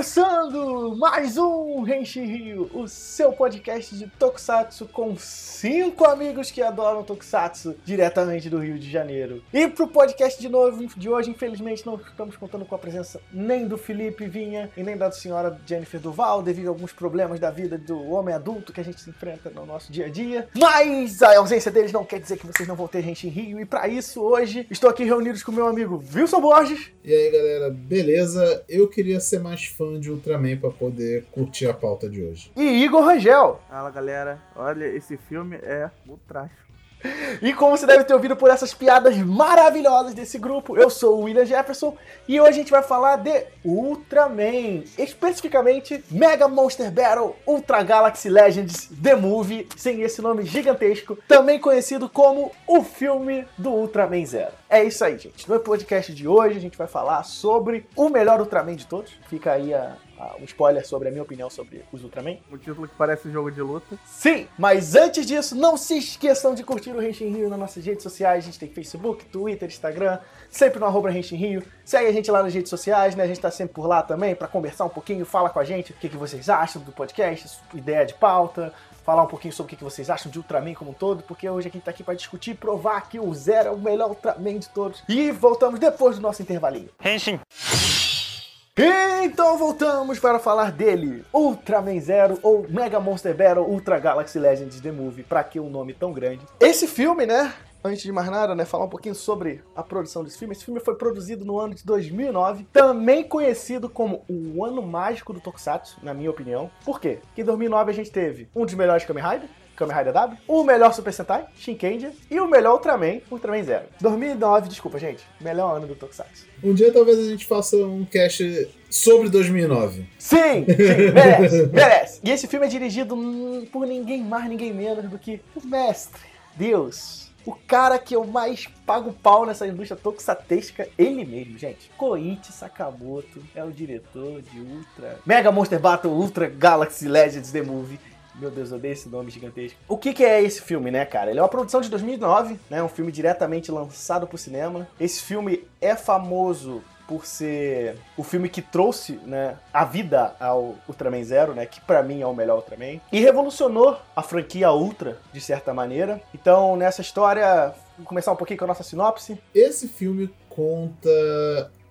começando mais um Henshin Rio, o seu podcast de Tokusatsu com cinco amigos que adoram Tokusatsu diretamente do Rio de Janeiro. E pro podcast de novo de hoje, infelizmente, não estamos contando com a presença nem do Felipe Vinha e nem da senhora Jennifer Duval, devido a alguns problemas da vida do homem adulto que a gente enfrenta no nosso dia a dia. Mas a ausência deles não quer dizer que vocês não vão ter Henshin Rio, e para isso, hoje, estou aqui reunidos com meu amigo Wilson Borges. E aí, galera, beleza? Eu queria ser mais fã de Ultraman pra poder curtir a pauta de hoje. E Igor Rangel. Fala galera, olha, esse filme é o trash. E como você deve ter ouvido por essas piadas maravilhosas desse grupo, eu sou o William Jefferson e hoje a gente vai falar de Ultraman, especificamente Mega Monster Battle Ultra Galaxy Legends The Movie, sem esse nome gigantesco, também conhecido como o filme do Ultraman Zero. É isso aí, gente. No podcast de hoje a gente vai falar sobre o melhor Ultraman de todos. Fica aí a, um spoiler sobre a minha opinião sobre os Ultraman. Um título que parece um jogo de luta. Sim, mas antes disso, não se esqueçam de curtir o Henshin Rio nas nossas redes sociais. A gente tem Facebook, Twitter, Instagram, sempre no arroba Henshin Rio. Segue a gente lá nas redes sociais, né? A gente tá sempre por lá também para conversar um pouquinho, fala com a gente o que, que vocês acham do podcast, ideia de pauta, falar um pouquinho sobre o que vocês acham de Ultraman como um todo, porque hoje a gente tá aqui para discutir e provar que o Zero é o melhor Ultraman de todos. E voltamos depois do nosso intervalinho. Henshin! Então voltamos para falar dele, Ultraman Zero ou Mega Monster Battle Ultra Galaxy Legends The Movie, pra que um nome tão grande? Esse filme, né, antes de mais nada, né, falar um pouquinho sobre a produção desse filme. Esse filme foi produzido no ano de 2009, também conhecido como o ano mágico do Tokusatsu, na minha opinião. Por quê? Porque em 2009 a gente teve um dos melhores Kamen Rider, Kamen Rider W, o melhor Super Sentai, Shinkenger, e o melhor Ultraman, Ultraman Zero. 2009, desculpa, gente, melhor ano do Tokusatsu. Um dia talvez a gente faça um cast sobre 2009. Sim, sim, merece, merece. E esse filme é dirigido por ninguém mais, ninguém menos do que o mestre, Deus, o cara que eu mais pago pau nessa indústria tokusatesca, ele mesmo, gente. Koichi Sakamoto é o diretor de Ultra... Mega Monster Battle Ultra Galaxy Legends The Movie. Meu Deus, eu odeio esse nome gigantesco. O que, que, é esse filme, né, cara? Ele é uma produção de 2009, né? Um filme diretamente lançado pro cinema. Esse filme é famoso por ser o filme que trouxe né, a vida ao Ultraman Zero, né, que para mim é o melhor Ultraman, e revolucionou a franquia Ultra, de certa maneira. Então, nessa história, vou começar um pouquinho com a nossa sinopse. Esse filme conta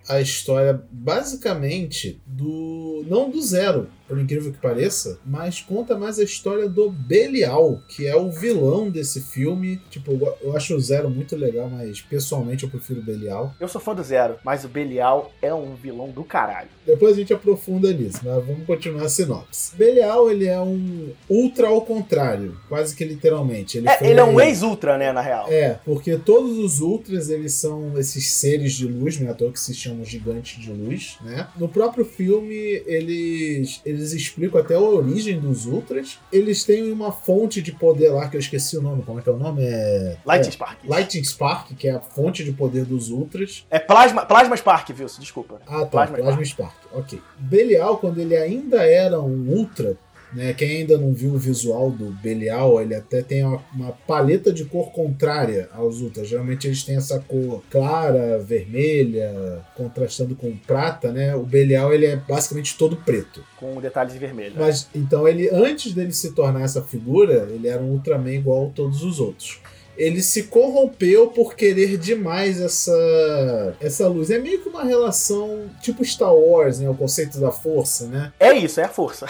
a história basicamente do. não do zero, por incrível que pareça, mas conta mais a história do Belial, que é o vilão desse filme. Tipo, eu acho o Zero muito legal, mas pessoalmente eu prefiro o Belial. Eu sou fã do Zero, mas o Belial é um vilão do caralho. Depois a gente aprofunda nisso, mas vamos continuar a sinopse. Belial, ele é um ultra ao contrário, quase que literalmente. Ele, é, ele é um ex-ultra, né, na real. É, porque todos os ultras, eles são esses seres de luz, né, à toa que se chamam gigantes de luz, né? No próprio filme, eles, eles eles explicam até a origem dos Ultras. Eles têm uma fonte de poder lá, que eu esqueci o nome, como é que é o nome? É... Lightning é, Spark. Lightning Spark, que é a fonte de poder dos Ultras. É Plasma, Plasma Spark, viu? Desculpa. Ah, tá. Plasma, Plasma Spark. Spark. Ok. Belial, quando ele ainda era um Ultra, né? Quem ainda não viu o visual do Belial, ele até tem uma, uma, paleta de cor contrária aos Ultras. Geralmente eles têm essa cor clara, vermelha, contrastando com prata, né? O Belial ele é basicamente todo preto. Com detalhes vermelhos. Mas então ele, antes dele se tornar essa figura, ele era um Ultraman igual a todos os outros ele se corrompeu por querer demais essa essa luz. É meio que uma relação tipo Star Wars, né? O conceito da força, né? É isso, é a força.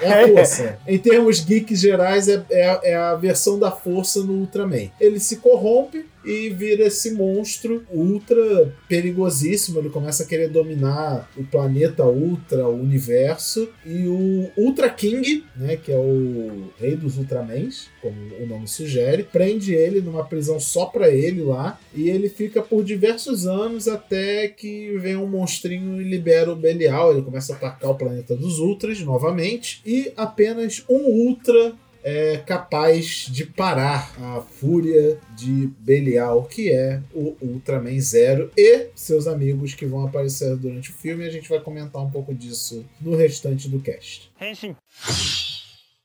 É a força. em termos geeks gerais, é, é, é a versão da força no Ultraman. Ele se corrompe e vira esse monstro ultra perigosíssimo. Ele começa a querer dominar o planeta Ultra, o universo. E o Ultra King, né, que é o rei dos Ultramens, como o nome sugere, prende ele numa prisão só pra ele lá. E ele fica por diversos anos até que vem um monstrinho e libera o Belial. Ele começa a atacar o planeta dos Ultras novamente. E apenas um Ultra é capaz de parar a fúria de Belial, que é o Ultraman Zero, e seus amigos que vão aparecer durante o filme. E a gente vai comentar um pouco disso no restante do cast. Henshin.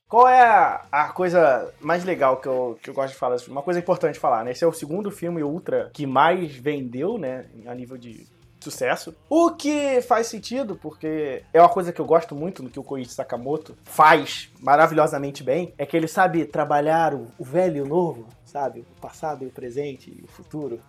Qual é a, a, coisa mais legal que eu, que eu gosto de falar Uma coisa importante de falar, né? Esse é o segundo filme Ultra que mais vendeu, né? A nível de sucesso. O que faz sentido, porque é uma coisa que eu gosto muito no que o Koichi Sakamoto faz maravilhosamente bem, é que ele sabe trabalhar o, o velho e o novo, sabe? O passado e o presente e o futuro.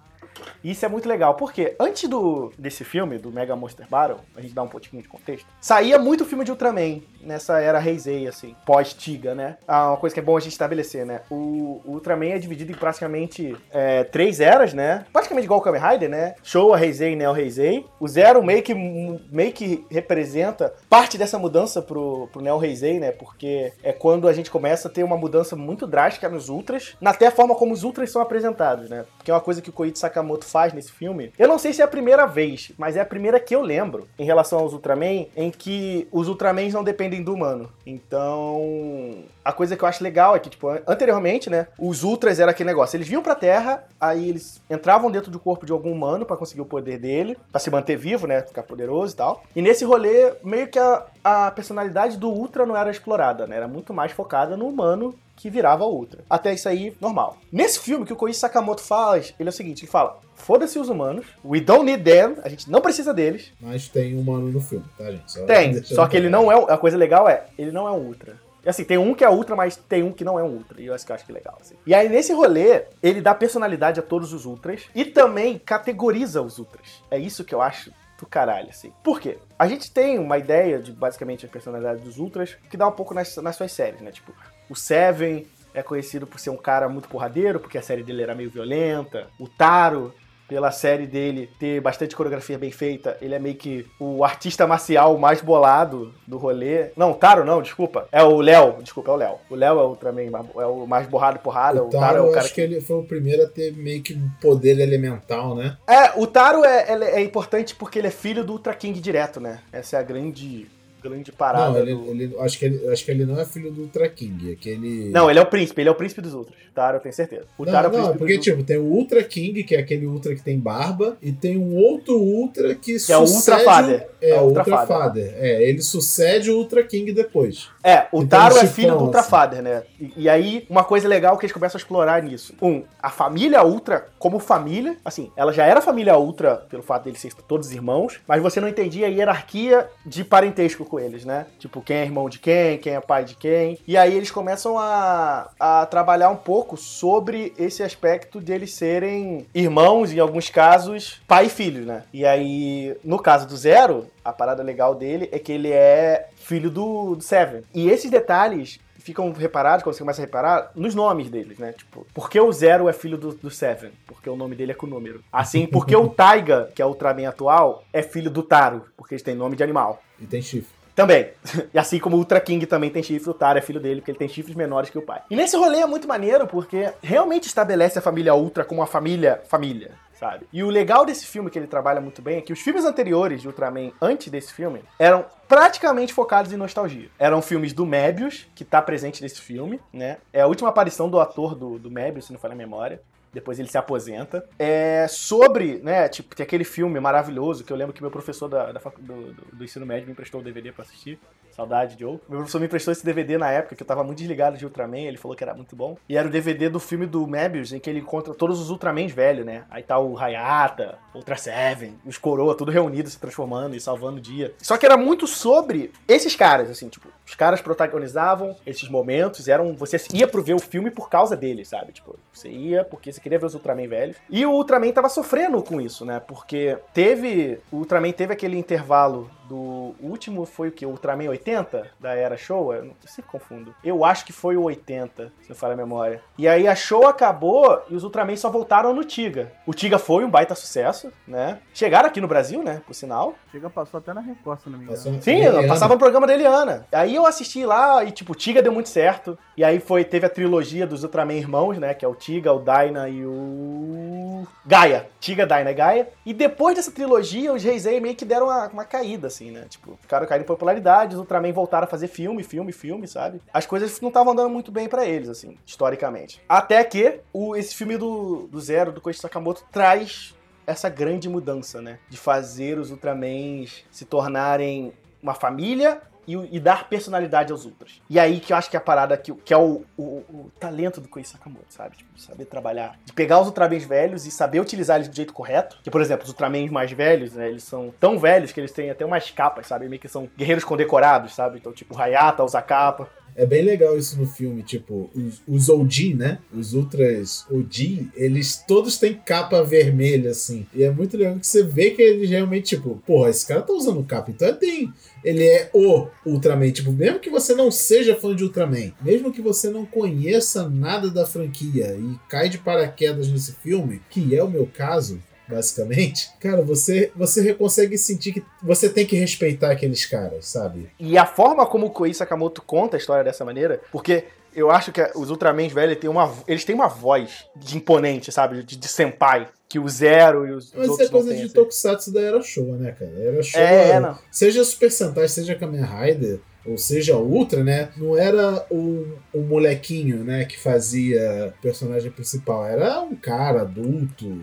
Isso é muito legal, porque antes do, desse filme, do Mega Monster Battle, a gente dá um pouquinho de contexto, saía muito filme de Ultraman nessa era Heisei, assim, pós-Tiga, né? Ah, uma coisa que é bom a gente estabelecer, né? O, o Ultraman é dividido em praticamente é, três eras, né? Praticamente igual o Kamen Rider, né? Showa Heisei e Neo Heisei. O Zero meio que, meio que representa parte dessa mudança pro, pro Neo Heisei, né? Porque é quando a gente começa a ter uma mudança muito drástica nos Ultras, até a forma como os Ultras são apresentados, né? Que é uma coisa que o Koichi Sakamoto faz nesse filme. Eu não sei se é a primeira vez, mas é a primeira que eu lembro em relação aos Ultraman, em que os Ultramans não dependem do humano. Então, a coisa que eu acho legal é que, tipo, anteriormente, né, os Ultras era aquele negócio, eles vinham pra Terra, aí eles entravam dentro do corpo de algum humano para conseguir o poder dele, para se manter vivo, né, ficar poderoso e tal. E nesse rolê, meio que a, a personalidade do Ultra não era explorada, né, era muito mais focada no humano que virava Ultra. Até isso aí, normal. Nesse filme, que o Koichi Sakamoto faz, ele é o seguinte, ele fala, foda-se os humanos, we don't need them, a gente não precisa deles. Mas tem humano no filme, tá, gente? Só tem, só que ele não é, a coisa legal é, ele não é um Ultra. E assim, tem um que é ultra, mas tem um que não é um ultra. E eu acho que, eu acho que é legal. Assim. E aí, nesse rolê, ele dá personalidade a todos os ultras e também categoriza os ultras. É isso que eu acho do caralho, assim. Por quê? A gente tem uma ideia de basicamente a personalidade dos ultras que dá um pouco nas, nas suas séries, né? Tipo, o Seven é conhecido por ser um cara muito porradeiro, porque a série dele era meio violenta. O Taro pela série dele ter bastante coreografia bem feita, ele é meio que o artista marcial mais bolado do rolê. Não, Taro não, desculpa. É o Léo, desculpa, é o Léo. O Léo é o também é o mais borrado porrada. O, o Taro, é o cara acho que... que... ele foi o primeiro a ter meio que um poder elemental, né? É, o Taro é, é, é importante porque ele é filho do Ultra King direto, né? Essa é a grande grande parada. Não, ele, do... ele, acho, que ele, acho que ele não é filho do Ultra King. É que ele... Não, ele é o príncipe, ele é o príncipe dos Ultras. Taro, eu tenho certeza. O não, Taro é o não, porque, tipo, tem o Ultra King, que é aquele Ultra que tem barba, e tem um outro Ultra que, que sucede... é o Ultra Father. É, é o Ultra, Ultra Father. Father. É, ele sucede o Ultra King depois. É, o Taro é filho do Ultra assim. Father, né? E, e, aí, uma coisa legal que eles começam a explorar nisso. Um, a família Ultra, como família, assim, ela já era família Ultra pelo fato deles serem todos irmãos, mas você não entendia a hierarquia de parentesco com eles, né? Tipo, quem é irmão de quem, quem é pai de quem. E aí eles começam a, a trabalhar um pouco sobre esse aspecto de eles serem irmãos, em alguns casos, pai e filho, né? E aí, no caso do Zero, a parada legal dele é que ele é filho do, do Seven. E esses detalhes ficam reparados, quando você começa a reparar, nos nomes deles, né? Tipo, por que o Zero é filho do, do Seven? Porque o nome dele é com número. Assim, porque o Taiga, que é o Ultraman atual, é filho do Taro, porque eles têm nome de animal. E tem chifre. Também. E assim como o Ultra King também tem chifre, o Taro é filho dele, porque ele tem chifres menores que o pai. E nesse rolê é muito maneiro, porque realmente estabelece a família Ultra como uma família família. Sabe? E o legal desse filme que ele trabalha muito bem é que os filmes anteriores de Ultraman, antes desse filme, eram praticamente focados em nostalgia. Eram filmes do Mebius, que tá presente nesse filme, né? É a última aparição do ator do, do Mebius, se não falha a memória depois ele se aposenta. É sobre, né, tipo, tem aquele filme maravilhoso que eu lembro que meu professor da, da do, do, do, ensino médio me emprestou o DVD para assistir. Saudade, Joe. Meu professor me emprestou esse DVD na época que eu tava muito desligado de Ultraman, ele falou que era muito bom. E era o DVD do filme do Mebius, em que ele encontra todos os Ultramans velhos, né? Aí tá o Hayata, Ultra Seven, os Coroa, tudo reunido, se transformando e salvando o dia. Só que era muito sobre esses caras, assim, tipo, os caras protagonizavam esses momentos, eram. Você ia pro ver o filme por causa deles, sabe? Tipo, você ia porque você queria ver os Ultraman velhos. E o Ultraman tava sofrendo com isso, né? Porque teve. O Ultraman teve aquele intervalo do último foi o que? O Ultraman 80 da era Showa? Eu não sei se confundo. Eu acho que foi o 80, se eu falar a memória. E aí a Showa acabou e os Ultraman só voltaram no Tiga. O Tiga foi um baita sucesso, né? Chegaram aqui no Brasil, né? Por sinal. Tiga passou até na Record, se não me engano. Sim, passava no programa da Eliana. Aí eu assisti lá e, tipo, Tiga deu muito certo. E aí foi, teve a trilogia dos Ultraman irmãos, né? Que é o Tiga, o Dyna e o. Gaia. Tiga, Dyna e Gaia. E depois dessa trilogia, os Reisei meio que deram uma, uma caída, assim assim, né? Tipo, ficaram caindo em popularidade, os Ultraman voltaram a fazer filme, filme, filme, sabe? As coisas não estavam andando muito bem para eles, assim, historicamente. Até que o, esse filme do, do Zero, do Koichi Sakamoto, traz essa grande mudança, né? De fazer os Ultramans se tornarem uma família e, e, dar personalidade aos Ultras. E aí que eu acho que é a parada que, que é o, o, o talento do Koei Sakamoto, sabe? Tipo, saber trabalhar. De pegar os Ultramens velhos e saber utilizar eles do jeito correto. Que, por exemplo, os Ultramens mais velhos, né? Eles são tão velhos que eles têm até umas capas, sabe? Meio que são guerreiros condecorados, sabe? Então, tipo, Hayata usa capa. É bem legal isso no filme, tipo, os, os OG, né? Os Ultras OG, eles todos têm capa vermelha, assim. E é muito legal que você vê que eles realmente, tipo, porra, esse cara tá usando capa, então é tem. Ele é o Ultraman. Tipo, mesmo que você não seja fã de Ultraman, mesmo que você não conheça nada da franquia e cai de paraquedas nesse filme, que é o meu caso, basicamente, cara, você, você consegue sentir que você tem que respeitar aqueles caras, sabe? E a forma como o Koei Sakamoto conta a história dessa maneira, porque eu acho que os Ultramans velhos têm uma, eles têm uma voz de imponente, sabe? De, de senpai. Que o Zero e os Mas outros é coisa de assim. Tokusatsu da Era Show, né, cara? Era Show. É, não. Seja Super Sentai, seja Kamen Rider, ou seja, Ultra, né? Não era o, o molequinho, né, que fazia o personagem principal. Era um cara adulto,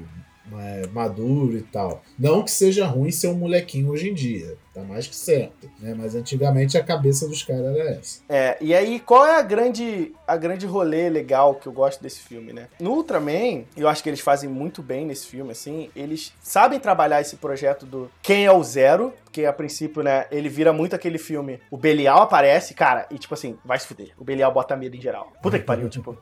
é, maduro e tal. Não que seja ruim ser um molequinho hoje em dia, tá mais que certo, né? Mas antigamente a cabeça dos caras era essa. É, e aí qual é a grande a grande rolê legal que eu gosto desse filme, né? No Ultraman, eu acho que eles fazem muito bem nesse filme, assim, eles sabem trabalhar esse projeto do quem é o Zero, porque a princípio, né, ele vira muito aquele filme, o Belial aparece, cara, e tipo assim, vai se fuder, o Belial bota medo em geral. Puta que pariu, tipo...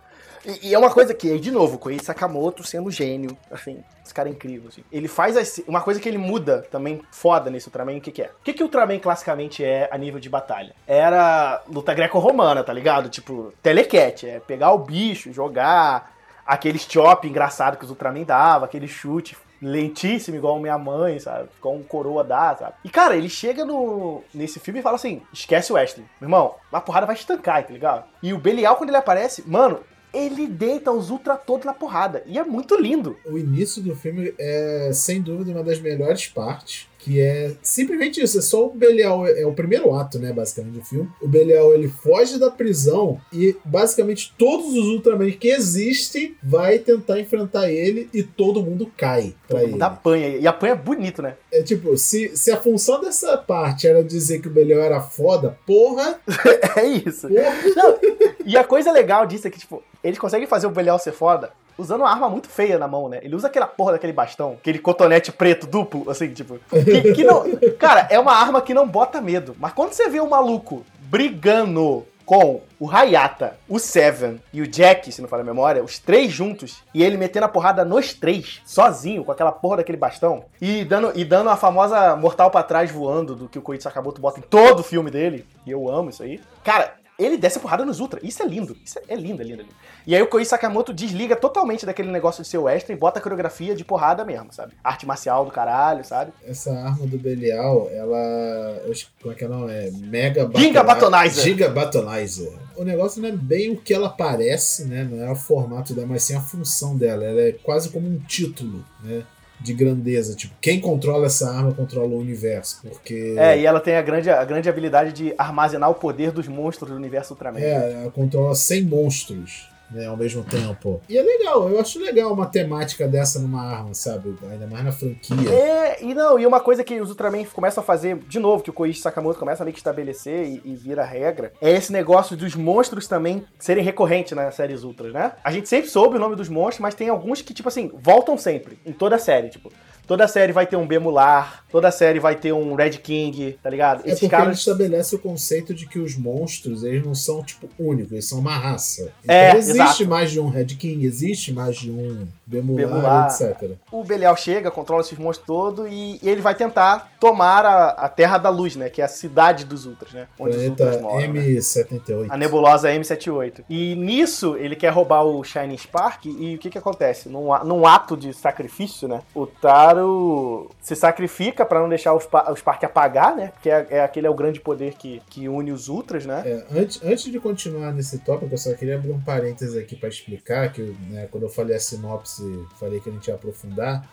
E, e, é uma coisa que, de novo, com o Sakamoto sendo gênio, assim, esse cara é incrível, assim. Ele faz uma coisa que ele muda também foda nesse Ultraman, o que, que é? O que, que o Ultraman classicamente é a nível de batalha? Era luta greco-romana, tá ligado? Tipo, telequete, é pegar o bicho, jogar, aquele chop engraçado que os Ultraman dava, aquele chute lentíssimo, igual minha mãe, sabe? Ficou um coroa dá, sabe? E, cara, ele chega no, nesse filme e fala assim: esquece o Wesley. Meu irmão, a porrada vai estancar, tá ligado? E o Belial, quando ele aparece, mano, ele deita os Ultra todos na porrada. E é muito lindo. O início do filme é, sem dúvida, uma das melhores partes que é simplesmente isso, é só o Belial, é o primeiro ato, né, basicamente, do filme. O Belial, ele foge da prisão e basicamente todos os Ultraman que existem vai tentar enfrentar ele e todo mundo cai pra todo ele. apanha, e apanha bonito, né? É tipo, se, se a função dessa parte era dizer que o Belial era foda, porra... é isso. Porra. Não, e a coisa legal disso é que, tipo, eles conseguem fazer o Belial ser foda usando uma arma muito feia na mão, né? Ele usa aquela porra daquele bastão, aquele cotonete preto duplo, assim, tipo. Que, que não. Cara, é uma arma que não bota medo. Mas quando você vê o maluco brigando com o Hayata, o Seven e o Jack, se não fala a memória, os três juntos, e ele metendo a porrada nos três, sozinho, com aquela porra daquele bastão, e dando, e dando a famosa mortal para trás voando do que o Koichi Sakamoto bota em todo o filme dele, e eu amo isso aí. Cara, ele desce a porrada nos Ultra. Isso é lindo. Isso é lindo, é lindo, é lindo. E aí o Koei Sakamoto desliga totalmente daquele negócio de ser extra e bota a coreografia de porrada mesmo, sabe? Arte marcial do caralho, sabe? Essa arma do Belial, ela. Como é que é não? É Mega Giga Batonizer. Giga Batonizer. O negócio não é bem o que ela parece, né? Não é o formato dela, mas sim a função dela. Ela é quase como um título, né? De grandeza. Tipo, quem controla essa arma controla o universo. Porque. É, e ela tem a grande, a grande habilidade de armazenar o poder dos monstros do universo Ultraman. É, ela controla 100 monstros né, ao mesmo tempo. E é legal, eu acho legal uma temática dessa numa arma, sabe? Ainda mais na franquia. É, e não, e uma coisa que os Ultraman começam a fazer, de novo, que o Koichi Sakamoto começa a meio que estabelecer e, e vira regra, é esse negócio dos monstros também serem recorrentes nas séries Ultras, né? A gente sempre soube o nome dos monstros, mas tem alguns que, tipo assim, voltam sempre, em toda a série, tipo. Toda série vai ter um Bemular, toda série vai ter um Red King, tá ligado? É Esses porque caras... ele estabelece o conceito de que os monstros, eles não são, tipo, únicos, eles são uma raça. Então é, existe exato. mais de um Red King, existe mais de um Bemular, Bemular. etc. O Belial chega, controla esses monstros todos e, e ele vai tentar tomar a, a, Terra da Luz, né? Que é a cidade dos Ultras, né? Onde Planeta os Ultras moram, M78. Né? A nebulosa M78. E nisso, ele quer roubar o Shining Spark e o que que acontece? Num, num ato de sacrifício, né? O Taro Se sacrifica para não deixar o, Sp o Spark apagar, né? Porque é, é, aquele é o grande poder que, que une os Ultras, né? É, antes, antes de continuar nesse tópico, eu só queria abrir um parênteses aqui para explicar que né, quando eu falei a sinopse, falei que a gente ia aprofundar.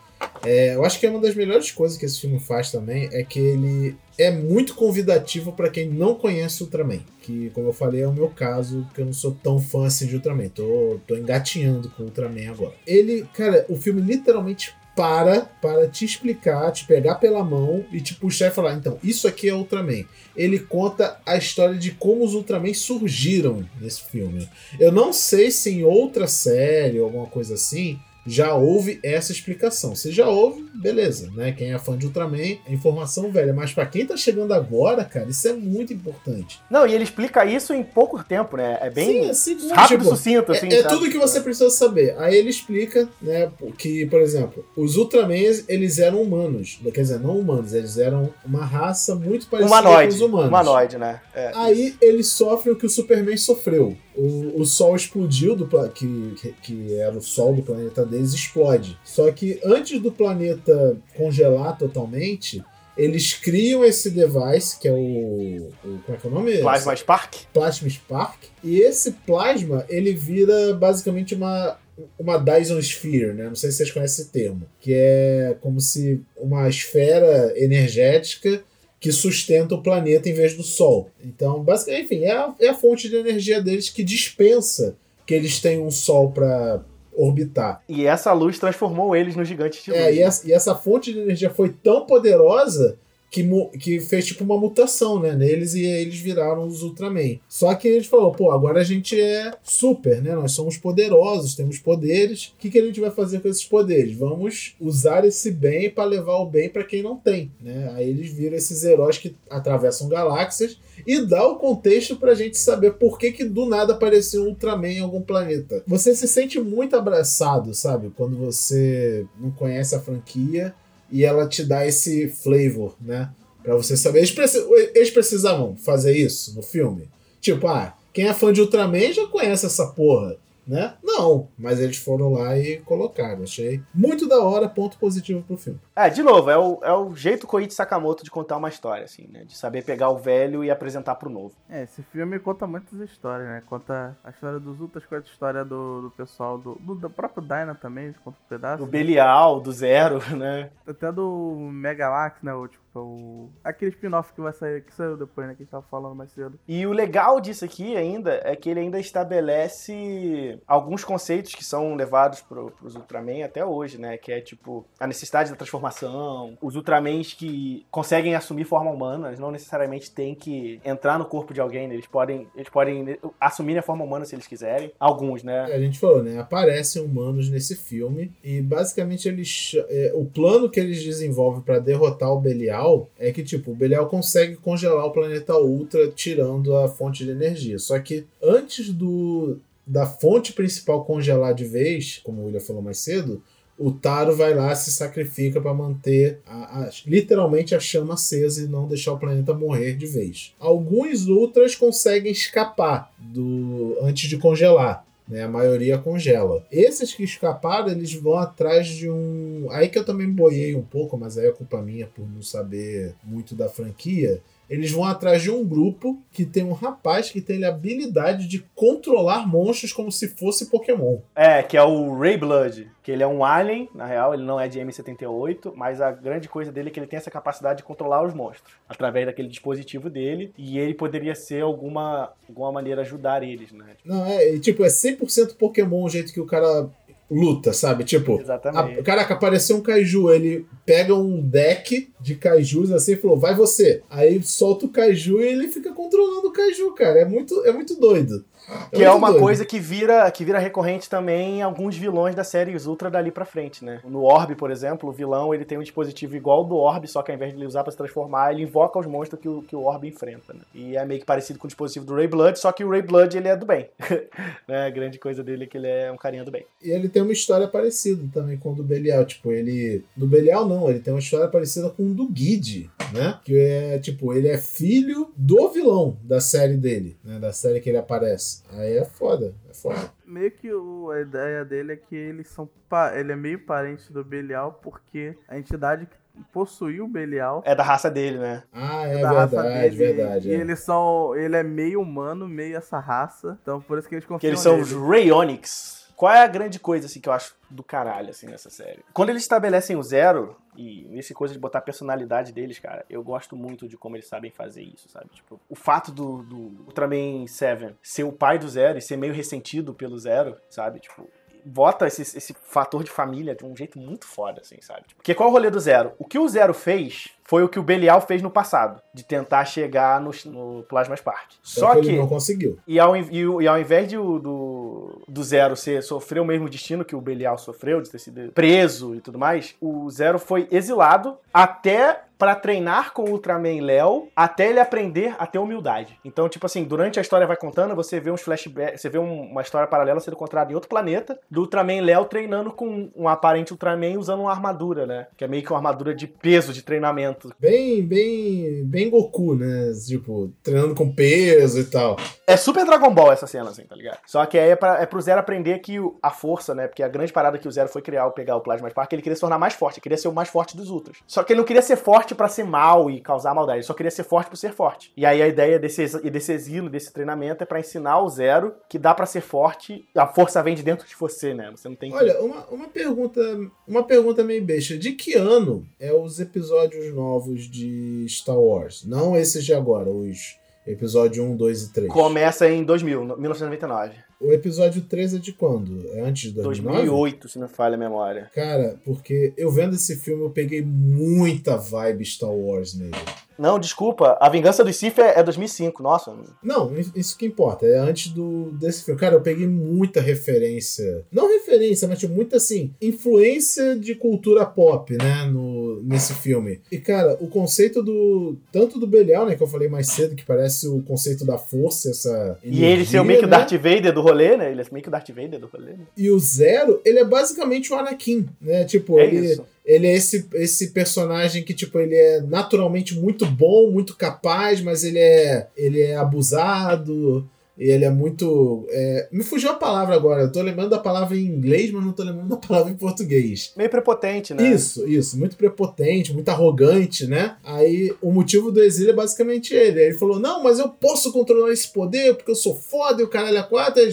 É, eu acho que é uma das melhores coisas que esse filme faz também é que ele é muito convidativo para quem não conhece Ultraman. Que, como eu falei, é o meu caso, que eu não sou tão fã assim de Ultraman. Tô, tô engatinhando com Ultraman agora. Ele, cara, o filme literalmente para para te explicar, te pegar pela mão e te puxar e falar, então, isso aqui é Ultraman. Ele conta a história de como os Ultraman surgiram nesse filme. Eu não sei se em outra série alguma coisa assim, já houve essa explicação. Se já houve, beleza, né? Quem é fã de Ultraman, é informação velha. Mas para quem tá chegando agora, cara, isso é muito importante. Não, e ele explica isso em pouco tempo, né? É bem Sim, assim, rápido, tipo, sucinto, assim. É, é tudo que você precisa saber. Aí ele explica, né, que, por exemplo, os Ultramans, eles eram humanos. Quer dizer, não humanos, eles eram uma raça muito parecida Humanoide. com os humanos. Humanoide, né? É. Aí eles sofrem o que o Superman sofreu. O, o Sol explodiu, do que, que era o Sol do planeta deles, explode. Só que antes do planeta congelar totalmente, eles criam esse device, que é o. o como é que é o nome? Plasma Spark? Plasma Spark. E esse plasma, ele vira basicamente uma, uma Dyson Sphere, né? Não sei se vocês conhecem esse termo. Que é como se uma esfera energética que sustenta o planeta em vez do Sol. Então, basicamente, enfim, é a, é a fonte de energia deles que dispensa que eles tenham um Sol para orbitar. E essa luz transformou eles nos gigantes de luz. É, e essa, e essa fonte de energia foi tão poderosa que, que fez tipo uma mutação, né, neles e eles viraram os Ultraman. Só que eles falou, pô, agora a gente é super, né? Nós somos poderosos, temos poderes. O que, que a gente vai fazer com esses poderes? Vamos usar esse bem para levar o bem para quem não tem, né? Aí eles viram esses heróis que atravessam galáxias e dá o contexto pra gente saber por que, que do nada apareceu um Ultraman em algum planeta. Você se sente muito abraçado, sabe? Quando você não conhece a franquia e ela te dá esse flavor, né? Pra você saber. Eles, preci- eles precisavam fazer isso no filme? Tipo, ah, quem é fã de Ultraman já conhece essa porra, né? Não, mas eles foram lá e colocaram. Achei muito da hora, ponto positivo pro filme. É, de novo, é o, é o jeito Koichi Sakamoto de contar uma história, assim, né? De saber pegar o velho e apresentar pro novo. É, esse filme conta muitas histórias, né? Conta a história dos Ultras, conta a história do, do pessoal, do, do, do próprio Dyna também, conta um pedaço. Do Belial, do Zero, né? Até do Megalax, né? O, tipo, o... Aquele spin-off que vai sair, que saiu depois, né? Que a gente tava falando mais cedo. E o legal disso aqui ainda é que ele ainda estabelece alguns conceitos que são levados pro, pros Ultraman até hoje, né? Que é tipo a necessidade da transformação, os Ultramans que conseguem assumir forma humana, eles não necessariamente têm que entrar no corpo de alguém, né? eles podem, eles podem assumir a forma humana se eles quiserem. Alguns, né? A gente falou, né? Aparecem humanos nesse filme e basicamente eles, é, o plano que eles desenvolvem pra derrotar o Belial é que tipo o Belial consegue congelar o planeta Ultra tirando a fonte de energia. Só que antes do da fonte principal congelar de vez, como o William falou mais cedo, o Taro vai lá se sacrifica para manter a- a- literalmente a chama acesa e não deixar o planeta morrer de vez. Alguns Ultras conseguem escapar do antes de congelar. Né, a maioria congela. Esses que escaparam, eles vão atrás de um. Aí que eu também boiei um pouco, mas aí é culpa minha por não saber muito da franquia. Eles vão atrás de um grupo que tem um rapaz que tem a habilidade de controlar monstros como se fosse Pokémon. É, que é o Ray Blood, que ele é um alien, na real, ele não é de M78, mas a grande coisa dele é que ele tem essa capacidade de controlar os monstros através daquele dispositivo dele, e ele poderia ser alguma, alguma maneira ajudar eles, né? Não, é, tipo, é 100% Pokémon o jeito que o cara luta, sabe? Tipo, Exatamente. a, caraca, apareceu um kaiju, ele pega um deck de kaijus assim e falou, vai você. Aí solta o kaiju e ele fica controlando o kaiju, cara. É muito, é muito doido. Que é uma doido. coisa que vira, que vira recorrente também em alguns vilões da série Ultra dali pra frente, né? No Orb, por exemplo, o vilão ele tem um dispositivo igual ao do Orb, só que ao invés de ele usar pra se transformar, ele invoca os monstros que o, que o Orb enfrenta, né? E é meio que parecido com o dispositivo do Ray Blood, só que o Ray Blood ele é do bem. né? A grande coisa dele é que ele é um carinha do bem. E ele tem uma história parecida também com o do Belial. Tipo, ele. Do Belial, não, ele tem uma história parecida com o do Guide, né? Que é, tipo, ele é filho do vilão da série dele, né? Da série que ele aparece. Aí é foda, é foda. Meio que o- a ideia dele é que eles são. pa- Ele é meio parente do Belial, porque a entidade que possuiu o Belial É da raça dele, né? Ah, é da raça verdade, dele. verdade. E é. eles são. Ele é meio humano, meio essa raça. Então por isso que eles confiam Que eles são os nele. Rayonics. Qual é a grande coisa assim que eu acho do caralho assim nessa série? Quando eles estabelecem o Zero e esse coisa de botar a personalidade deles, cara, eu gosto muito de como eles sabem fazer isso, sabe? Tipo, o fato do, do Ultraman 7 ser o pai do Zero e ser meio ressentido pelo Zero, sabe? Tipo, bota esse, esse fator de família de um jeito muito foda, assim, sabe? Porque qual é o rolê do Zero? O que o Zero fez foi o que o Belial fez no passado, de tentar chegar no, no Plasma Spark. Só que. Ele não conseguiu. E ao, e, e ao invés de, do, do Zero ser, sofrer o mesmo destino que o Belial sofreu, de ter sido preso e tudo mais, o Zero foi exilado até pra treinar com o Ultraman Léo, até ele aprender a ter humildade. Então, tipo assim, durante a história vai contando, você vê uns flashbacks, você vê um- uma história paralela sendo contada em outro planeta, do Ultraman Léo treinando com um aparente Ultraman usando uma armadura, né? Que é meio que uma armadura de peso, de treinamento. Bem, bem, bem Goku, né? Tipo, treinando com peso e tal. É super Dragon Ball essa cena, assim, tá ligado? Só que aí é, pra, é pro Zero aprender que a força, né? Porque a grande parada que o Zero foi criar ao pegar o Plasma Spark, ele queria se tornar mais forte, ele queria ser o mais forte dos Ultras. Só que ele não queria ser forte pra ser mal e causar maldade, ele só queria ser forte por ser forte. E aí a ideia desse, desse exílio, desse treinamento, é pra ensinar o Zero que dá pra ser forte, a força vem de dentro de você, né? Você não tem que... Olha, uma, uma pergunta. Uma pergunta meio besta. De que ano é os episódios novos de Star Wars? Não esses de agora, os episódio 1, 2 e 3. Começa em 2000, no- 1999. O episódio 3 é de quando? É antes de 2009? 2008, se não falha a memória. Cara, porque eu vendo esse filme eu peguei muita vibe Star Wars nele. Não, desculpa, A Vingança do Sith é, é 2005, nossa. Não, isso que importa. É antes do desse filme. Cara, eu peguei muita referência. Não referência, mas tipo, muita assim, influência de cultura pop, né? No, nesse filme. E, cara, o conceito do. Tanto do Belial, né? Que eu falei mais cedo, que parece o conceito da força, essa. E ele ser o meio que o né? Darth Vader do rolê, né? Ele é meio que o Darth Vader do rolê, né? E o Zero, ele é basicamente o Anakin, né? Tipo, É ele, isso. Ele é esse, esse personagem que, tipo, ele é naturalmente muito bom, muito capaz, mas ele é, ele é abusado, e ele é muito. é, Me fugiu a palavra agora, eu tô lembrando da palavra em inglês, mas não tô lembrando da palavra em português. Meio prepotente, né? Isso, isso, muito prepotente, muito arrogante, né? Aí o motivo do exílio é basicamente ele. Aí ele falou: Não, mas eu posso controlar esse poder porque eu sou foda e o caralho a quatro.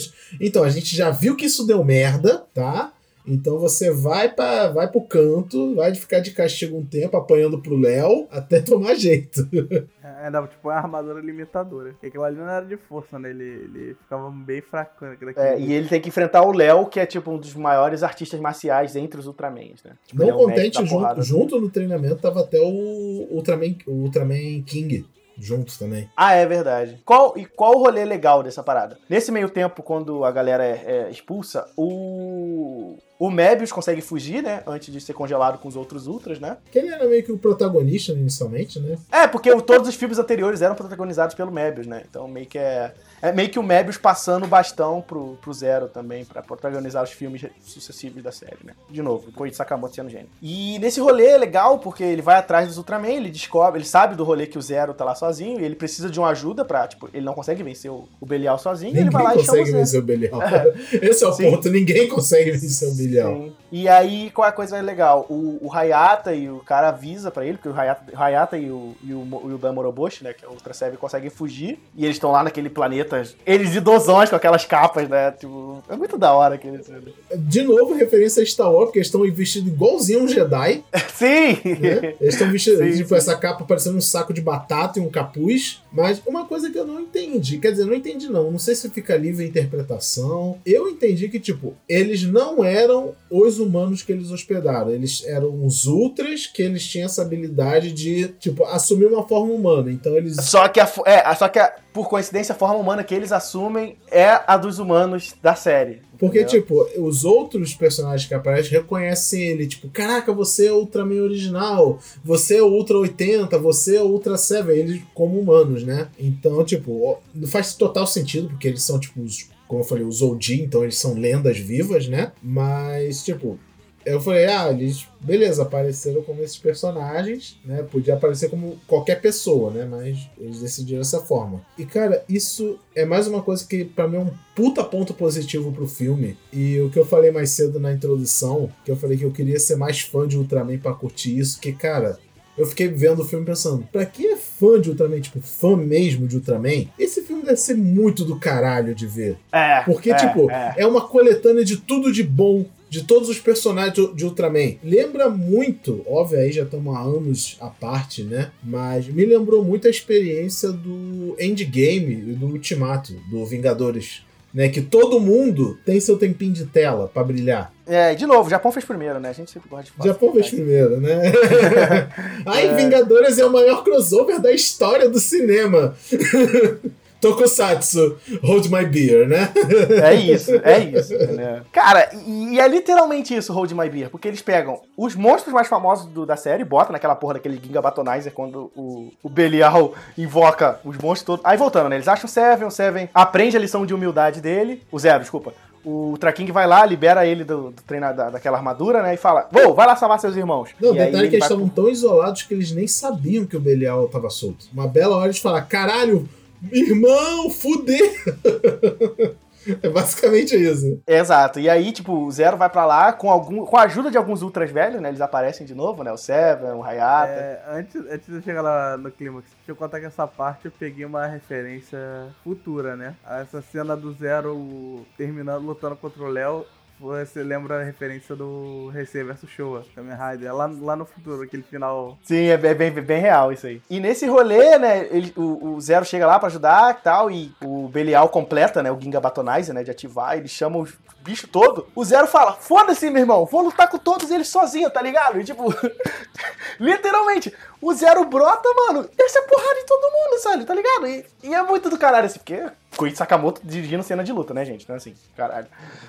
Então, a gente já viu que isso deu merda, tá? Então você vai para vai pro canto, vai ficar de castigo um tempo apanhando pro Léo até tomar jeito. É, Era tipo uma armadura limitadora. Porque aquilo ali não era de força, né? Ele, ele ficava bem fraco. Né? É, e ele tem que enfrentar o Léo, que é tipo um dos maiores artistas marciais entre os Ultramans, né? Tipo, é Não mestre contente, junto, junto no treinamento tava até o Ultraman, o Ultraman King juntos também. Ah, é verdade. Qual, e qual o rolê legal dessa parada? Nesse meio tempo, quando a galera é, é expulsa, o. O Mebius consegue fugir, né? Antes de ser congelado com os outros Ultras, né? Que ele era meio que o protagonista inicialmente, né? É, porque todos os filmes anteriores eram protagonizados pelo Mebius, né? Então meio que é. É meio que o Mebius passando o bastão pro, pro Zero também, pra protagonizar os filmes sucessivos da série, né? De novo, Koichi Sakamoto sendo gênio. E nesse rolê é legal, porque ele vai atrás dos Ultraman, ele descobre, ele sabe do rolê que o Zero tá lá sozinho, e ele precisa de uma ajuda pra, tipo, ele não consegue vencer o, o Belial sozinho, e ele Ninguém vai lá e chama o consegue Zero. vencer o Belial. Esse é o Sim. ponto, ninguém consegue vencer o Belial. Sim. E aí, qual é a coisa legal? O, o Hayata e o cara avisa pra ele, porque o Hayata, Hayata e o, e o, e o Dan Moroboshi, né, que é o Ultra Seven, conseguem fugir. E eles estão lá naquele planeta, eles idosões com aquelas capas, né? Tipo, é muito da hora aquele. De novo, referência a Star Wars, porque eles estão vestidos igualzinho um Jedi. Sim! né? Eles estão vestidos, Sim, tipo, sim. essa capa parecendo um saco de batata e um capuz. Mas uma coisa que eu não entendi, quer dizer, não entendi não, não sei se fica livre a interpretação. Eu entendi que, tipo, eles não eram os humanos que eles hospedaram. Eles eram os ultras que eles tinham essa habilidade de, tipo, assumir uma forma humana. Então eles Só que, a, é, só que a- por coincidência, a forma humana que eles assumem é a dos humanos da série. Porque, entendeu? tipo, os outros personagens que aparecem reconhecem ele. Tipo, caraca, você é o Ultraman original, você é o Ultra 80, você é o Ultra 7, eles como humanos, né? Então, tipo, não faz total sentido, porque eles são, tipo, os, como eu falei, os Oldin, então eles são lendas vivas, né? Mas, tipo, eu falei, ah, eles, beleza, apareceram como esses personagens, né? Podia aparecer como qualquer pessoa, né? Mas eles decidiram dessa forma. E, cara, isso é mais uma coisa que pra mim é um puta ponto positivo pro filme. E o que eu falei mais cedo na introdução, que eu falei que eu queria ser mais fã de Ultraman pra curtir isso, que, cara. Eu fiquei vendo o filme pensando, pra quem é fã de Ultraman, tipo, fã mesmo de Ultraman, esse filme deve ser muito do caralho de ver. É. Porque, é, tipo, é. é uma coletânea de tudo de bom de todos os personagens de- Ultraman. Lembra muito, óbvio, aí já estamos há anos à parte, né? Mas me lembrou muito a experiência do Endgame e do Ultimato, do Vingadores né? Que todo mundo tem seu tempinho de tela pra brilhar. É, de novo, o Japão fez primeiro, né? A gente sempre gosta de O falar. Japão fez primeiro, né? Ai, É. Vingadores é o maior crossover da história do cinema. Tokusatsu, hold my beer, né? É isso, é isso. entendeu? Cara, e, é literalmente isso, Hold My Beer, porque eles pegam os monstros mais famosos do- da série, botam naquela porra daquele Ginga Batonizer quando o, o Belial invoca os monstros todos. Aí voltando, né? Eles acham o Seven, o Seven aprende a lição de humildade dele, o Zero, desculpa. O Traking vai lá, libera ele do, do treino da, daquela armadura, né? E fala: Vou, vai lá salvar seus irmãos. Não, e aí detalhe é que ele eles estavam tão isolados que eles nem sabiam que o Belial tava solto. Uma bela hora de falar, caralho, irmão, fudeu! é basicamente isso. Exato. E aí, tipo, o Zero vai pra lá com, algum, com a ajuda de alguns ultras velhos, né? Eles aparecem de novo, né? O Seven, o Hayata. É, antes, antes de eu chegar lá no clímax, deixa eu contar que essa parte eu peguei uma referência futura, né? Essa cena do Zero terminando lutando contra o Léo. Você lembra a referência do Recei vs Showa, Kamen Rider, é lá, lá no futuro, aquele final. Sim, é bem, bem, bem real isso aí. E nesse rolê, né, ele- o, o Zero chega lá pra ajudar e tal, e o Belial completa, né, o Ginga Batonizer, né, de ativar, ele chama os bichos todo. O Zero fala, foda-se, meu irmão, vou lutar com todos eles sozinho, tá ligado? E tipo, literalmente, o Zero brota, mano, desce a porrada em todo mundo, sabe, tá ligado? E, e é muito do caralho, assim, porque Koichi Sakamoto dirigindo cena de luta, né, gente? Então, assim, caralho.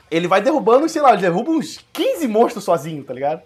Ele vai derrubando, sei lá, ele derruba uns 15 monstros sozinho, tá ligado?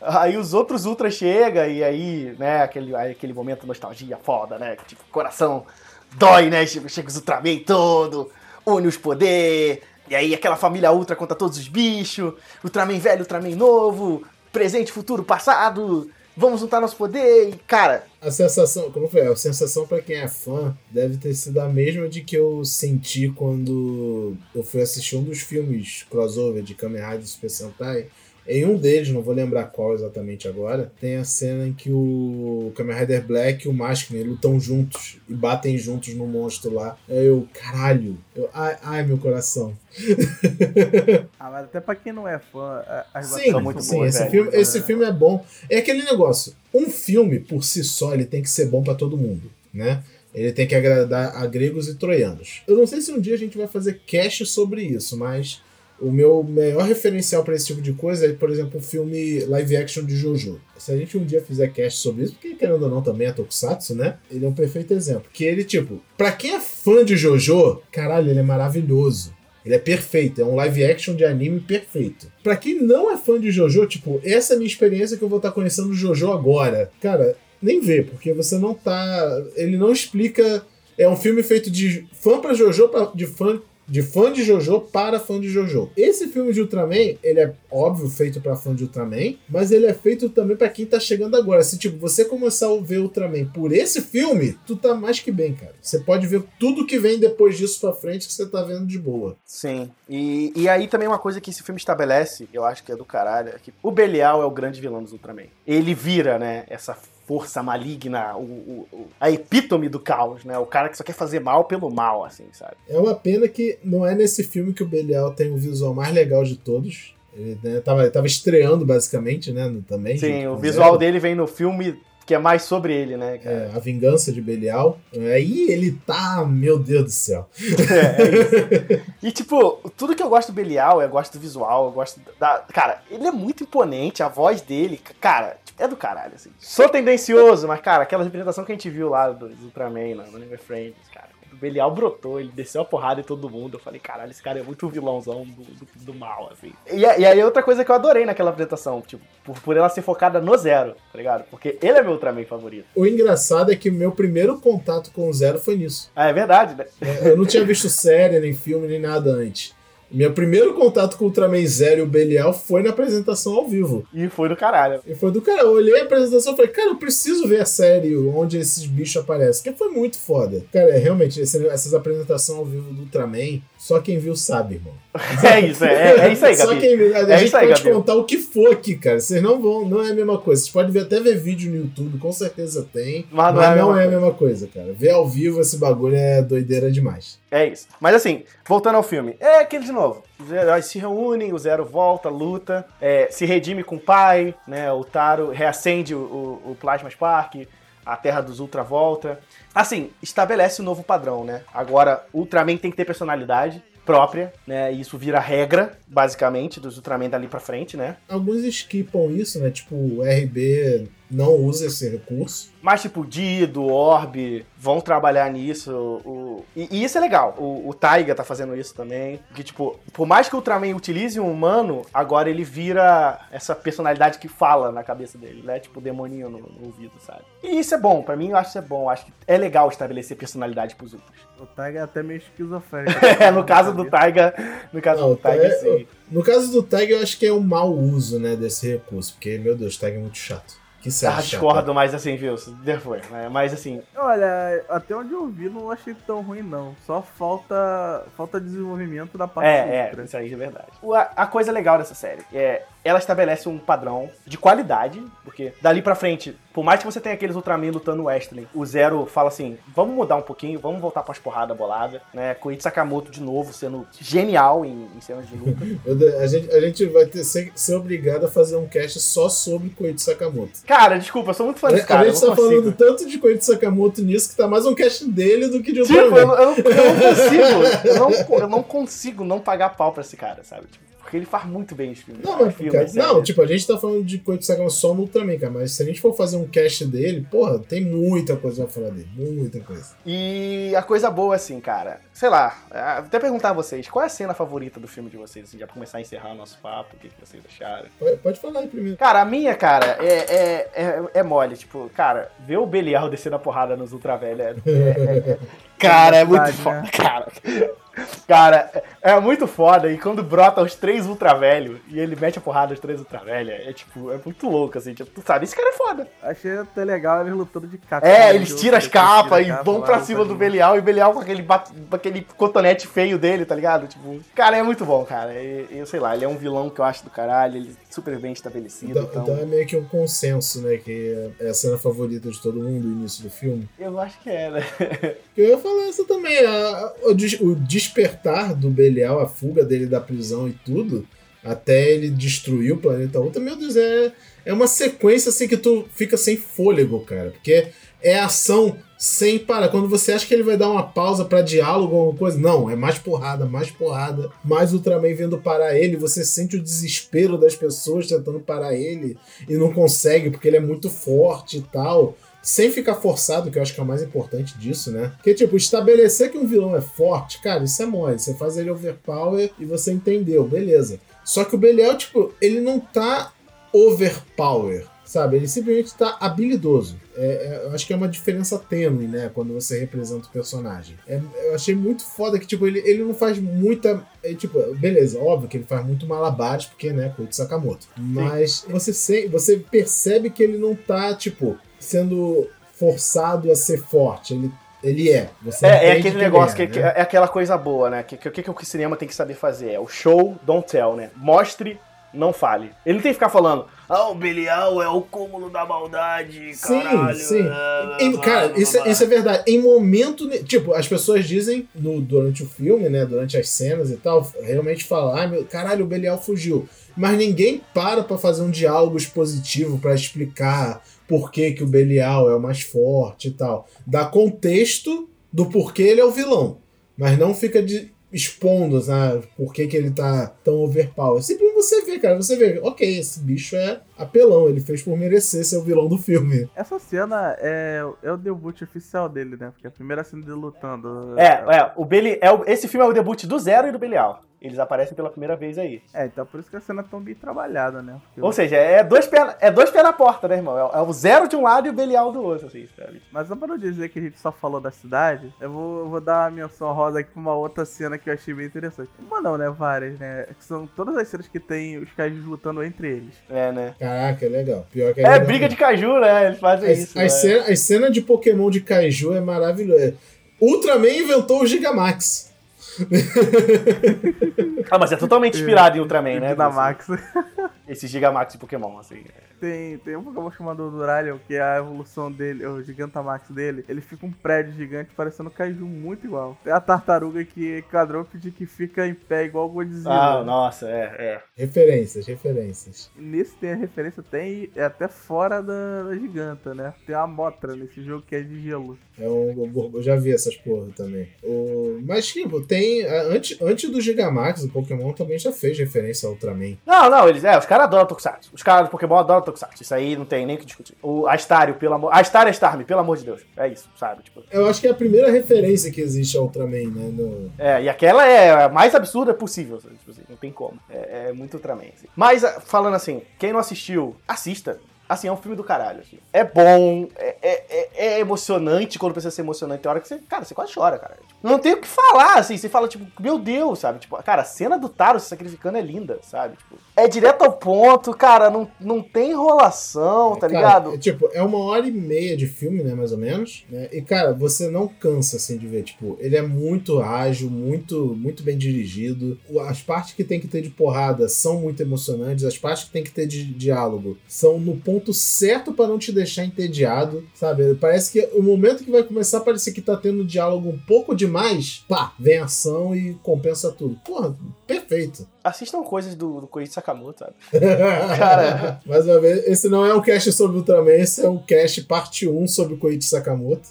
Aí os outros Ultras chegam e aí, né, aquele, aquele momento nostalgia foda, né? Tipo, coração dói, né? Chega chega os Ultraman todo, une os poder, e aí aquela família Ultra contra todos os bichos, Ultraman velho, Ultraman novo, presente, futuro, passado, vamos juntar nosso poder e, cara, A sensação, como foi? A sensação pra quem é fã deve ter sido a mesma de que eu senti quando eu fui assistir um dos filmes crossover de Kamen Rider Super Sentai. Em um deles, não vou lembrar qual exatamente agora, tem a cena em que o Kamen Rider Black e o Maskman lutam juntos e batem juntos no monstro lá. Aí eu, caralho, eu, ai, ai, meu coração. Ah, mas até pra quem não é fã, a- as Sim, são muito sim boas, esse, velho. filme, esse filme é bom. É aquele negócio. Um filme, por si só, ele tem que ser bom pra todo mundo, né? Ele tem que agradar a gregos e troianos. Eu não sei se um dia a gente vai fazer cast sobre isso, mas o meu melhor referencial pra esse tipo de coisa é, por exemplo, o filme live action de Jojo. Se a gente um dia fizer cast sobre isso, porque querendo ou não também é Tokusatsu, né? Ele é um perfeito exemplo. Que ele, tipo, pra quem é fã de Jojo, caralho, ele é maravilhoso. Ele é perfeito, é um live action de anime perfeito. Pra quem não é fã de JoJo, tipo, essa é a minha experiência que eu vou estar conhecendo o JoJo agora. Cara, nem vê, porque você não tá. Ele não explica. É um filme feito de fã pra JoJo, pra- de fã. De fã de JoJo para fã de JoJo. Esse filme de Ultraman, ele é óbvio feito pra fã de Ultraman, mas ele é feito também pra quem tá chegando agora. Se tipo, você começar a ver Ultraman por esse filme, tu tá mais que bem, cara. Você pode ver tudo que vem depois disso pra frente que você tá vendo de boa. Sim. E, e aí também uma coisa que esse filme estabelece, eu acho que é do caralho, é que o Belial é o grande vilão dos Ultraman. Ele vira, né, essa força maligna, o, o- a epítome do caos, né? O cara que só quer fazer mal pelo mal, assim, sabe? É uma pena que não é nesse filme que o Belial tem o visual mais legal de todos. Ele né, tava, tava estreando, basicamente, né? Também. Sim, o visual dele vem no filme que é mais sobre ele, né, cara? É, a vingança de Belial. Aí ele tá, meu Deus do céu. É, é. E, tipo, tudo que eu gosto do Belial, eu gosto do visual, eu gosto da. Cara, ele é muito imponente, a voz dele, cara, é do caralho, assim. Sou tendencioso, mas, cara, aquela representação que a gente viu lá do, Ultraman, no Anime Friends, cara. O Belial brotou, ele desceu a porrada em todo mundo. Eu falei, caralho, esse cara é muito vilãozão do, do, do mal, assim. E, a- e aí, outra coisa que eu adorei naquela apresentação, tipo, por, por ela ser focada no Zero, tá ligado? Porque ele é meu Ultraman favorito. O engraçado é que o meu primeiro contato com o Zero foi nisso. Ah, é verdade, né? É, Eu não tinha visto série, nem filme, nem nada antes. Meu primeiro contato com o Ultraman Zero e o Belial foi na apresentação ao vivo. E foi do caralho. E foi do cara, eu olhei a apresentação e falei, cara, eu preciso ver a série onde esses bichos aparecem, porque foi muito foda. Cara, é, realmente, esse- essas apresentações ao vivo do Ultraman, só quem viu sabe, irmão. É isso, é, é isso aí, Só Gabi. quem viu, a É gente aí, pode Gabi. contar o que for aqui, cara. Vocês não vão, não é a mesma coisa. Vocês podem ver, até ver vídeo no YouTube, com certeza tem. Mas não não, é a é, mesma a mesma coisa, cara. Ver ao vivo esse bagulho é doideira demais. É isso. Mas assim, voltando ao filme. É aquele de novo. Os heróis se reúnem, o Zero volta, luta, é, se redime com o pai, né? O Taro reacende o, o, o Plasma Spark, a Terra dos Ultra volta. Assim, estabelece um novo padrão, né? Agora, Ultraman tem que ter personalidade. própria, né? E isso vira regra, basicamente, dos Ultraman dali pra frente, né? Alguns skipam isso, né? Tipo, o RB não usa esse recurso. Mas, tipo, Dido, Orb vão trabalhar nisso. O... E, e, isso é legal. O, o Taiga tá fazendo isso também. Que, tipo, por mais que o Ultraman utilize um humano, agora ele vira essa personalidade que fala na cabeça dele, né? Tipo, demoninho no, no ouvido, sabe? E isso é bom. Pra mim, eu acho que é bom. Eu acho que é legal estabelecer personalidade pros outros. O Taiga é até meio esquizofrênico. é, no caso do Taiga. No caso não, do Taiga, é, sim. No caso do Taiga, eu acho que é um mau uso, né, desse recurso. Porque, meu Deus, o Taiga é muito chato. Que série ah, discordo, mas assim, viu? Depois. Né? Mas assim. Olha, até onde eu vi, não achei tão ruim, não. Só falta falta desenvolvimento da parte É, é, isso aí é verdade. A, a coisa legal dessa série é ela estabelece um padrão de qualidade, porque dali pra frente, por mais que você tenha aqueles Ultraman lutando Wrestling, o Zero fala assim: vamos mudar um pouquinho, vamos voltar pras porradas bolada, né? Koichi Sakamoto de novo sendo genial em, em cenas de luta. a, gente, a gente vai ter, ser, ser obrigado a fazer um cast só sobre Koichi Sakamoto. Cara, desculpa, eu sou muito fã desse cara. A gente tá consigo. falando tanto de Koichi Sakamoto nisso que tá mais um cast dele do que de Ultraman. Tipo, eu, eu, eu, não consigo, eu não, eu não consigo não pagar pau pra esse cara, sabe? Tipo, porque ele faz muito bem os filmes. Não, mas, filmes, cara, não tipo, a gente tá falando de Koichi Sakamoto só no Ultraman, cara, mas se a gente for fazer um cast dele, porra, tem muita coisa pra falar dele, muita coisa. E a coisa boa, assim, cara, sei lá, até perguntar a vocês, qual é a cena favorita do filme de vocês, assim, já pra começar a encerrar o nosso papo, o que, que vocês acharam? Pode, pode, falar aí primeiro. Cara, a minha, cara, é, é, é, é mole, tipo, cara, ver o Belial descendo a porrada nos Ultra Velho é, é, é Cara, é muito foda, né? cara. Cara, é muito foda. E quando brota os três ultra velho e ele mete a porrada os três ultra velho, é tipo, é muito louco, assim. Tipo, tu sabe, esse cara é foda. Achei até legal eles lutando de capa. É, eles tiram as capas e vão pra cima do Belial e o Belial com aquele, com aquele cotonete feio dele, tá ligado? Tipo, cara, é muito bom, cara. E, eu sei lá, ele é um vilão que eu acho do caralho, ele é super bem estabelecido. Então, então... então é meio que um consenso, né? Que é a cena favorita de todo mundo, o início do filme. Eu acho que é, né? Eu ia falar essa também. A, o, o despertar do Belial, a fuga dele da prisão e tudo, até ele destruir o planeta Ultra, meu Deus, é, é uma sequência assim que tu fica sem fôlego, cara. Porque é ação sem parar. Quando você acha que ele vai dar uma pausa para diálogo ou alguma coisa, não, é mais porrada, mais porrada, mais Ultraman vendo parar ele, você sente o desespero das pessoas tentando parar ele e não consegue porque ele é muito forte e tal sem ficar forçado, que eu acho que é o mais importante disso, né? Porque, tipo, estabelecer que um vilão é forte, cara, isso é mole. Você faz ele overpower e você entendeu, beleza. Só que o Belial, tipo, ele não tá overpower, sabe? Ele simplesmente tá habilidoso. É, é, eu acho que é uma diferença tênue, né? Quando você representa o personagem. É, eu achei muito foda que, tipo, ele, ele não faz muita. É, tipo, beleza, óbvio que ele faz muito malabares, porque, né, Koichi Sakamoto. Mas você, se, você percebe que ele não tá, tipo, sendo forçado a ser forte. Ele ele é. Você é, é aquele negócio é, que, né? é aquela coisa boa, né? O que, que, que, o cinema tem que saber fazer? É o show, don't tell, né? Mostre, não fale. Ele não tem que ficar falando, ah, o Belial é o cúmulo da maldade, caralho. Sim, sim. Em, cara, isso, é, isso é verdade. Em momento. Tipo, as pessoas dizem no, durante o filme, né? Durante as cenas e tal, realmente falar, ah, meu, caralho, o Belial fugiu. Mas ninguém para pra fazer um diálogo expositivo para explicar por que, que o Belial é o mais forte e tal. Dá contexto do porquê ele é o vilão. Mas não fica de, expondo né, por que, que ele tá tão overpower. Sempre você vê, cara, você vê, ok, esse bicho é apelão, ele fez por merecer ser o vilão do filme. Essa cena é, é o debut oficial dele, né? Porque é a primeira cena dele lutando. É, é, o Beli, é o, esse filme é o debut do Zero e do Belial. Eles aparecem pela primeira vez aí. É, então por isso que a cena é tão bem trabalhada, né? Porque Ou eu... seja, é dois pés é dois pés na porta, né, irmão? É, é, o zero de um lado e o Belial do outro, assim, sabe? Mas só pra não dizer que a gente só falou da cidade, eu vou, eu vou dar uma menção rosa aqui pra uma outra cena que eu achei bem interessante. Uma não, né? Várias, né? Que são todas as cenas que tem os cajus lutando entre eles. É, né? Caraca, é legal. Pior que é, é legal briga de caju, né? Eles fazem as, isso. As, né? cena, as cenas de Pokémon de caju é maravilhoso. Ultraman inventou o Gigamax. ah, mas é totalmente inspirado em Ultraman, né? Gigamax. Esse Gigamax de Pokémon, assim. Tem, tem um Pokémon chamado Duralion, que é a evolução dele, o Gigantamax dele. Ele fica um prédio gigante parecendo um Kaiju muito igual. Tem a tartaruga que é quadrúpede que fica em pé igual o Godzilla. Ah, nossa, é, é. Referências, referências. Nesse tem a referência, tem é até fora da, da giganta, né? Tem a Motra nesse jogo que é de gelo. É um, eu já vi essas porra também. O, mas, tipo, tem. Antes, antes do Gigamax, o Pokémon também já fez referência ao Ultraman. Não, não, eles. É, os caras adoram Tokusatsu. Os caras do Pokémon adoram Tokusatsu. Isso aí não tem nem o que discutir. O Astario, pelo amor. Astario é Starmie, pelo amor de Deus. É isso, sabe? Tipo. Eu acho que é a primeira referência que existe ao Ultraman, né? No... É, e aquela é a mais absurda possível. Tipo assim, não tem como. É, é muito Ultraman. Assim. Mas, falando assim, quem não assistiu, assista. Assim, é um filme do caralho. Assim. É bom, é, é, é, é emocionante quando precisa ser emocionante. Tem hora que você, cara, você quase chora, cara. Tipo, não tem o que falar, assim. Você fala, tipo, meu Deus, sabe? Tipo, cara, a cena do Taro se sacrificando é linda, sabe? Tipo, é direto ao ponto, cara. Não, não tem enrolação, tá cara, ligado? É, tipo, é uma hora e meia de filme, né, mais ou menos. Né? E, cara, você não cansa, assim, de ver. Tipo, ele é muito ágil, muito, muito bem dirigido. As partes que tem que ter de porrada são muito emocionantes. As partes que tem que ter de diálogo são no ponto certo para não te deixar entediado, sabe? Parece que o momento que vai começar a parecer que tá tendo diálogo um pouco demais, pá, vem ação e compensa tudo. Porra, perfeito. Assistam coisas do, do Koichi Sakamoto, sabe? Cara. Mais uma vez, esse não é um cast sobre Ultraman, esse é um cast parte 1 sobre o Koichi Sakamoto.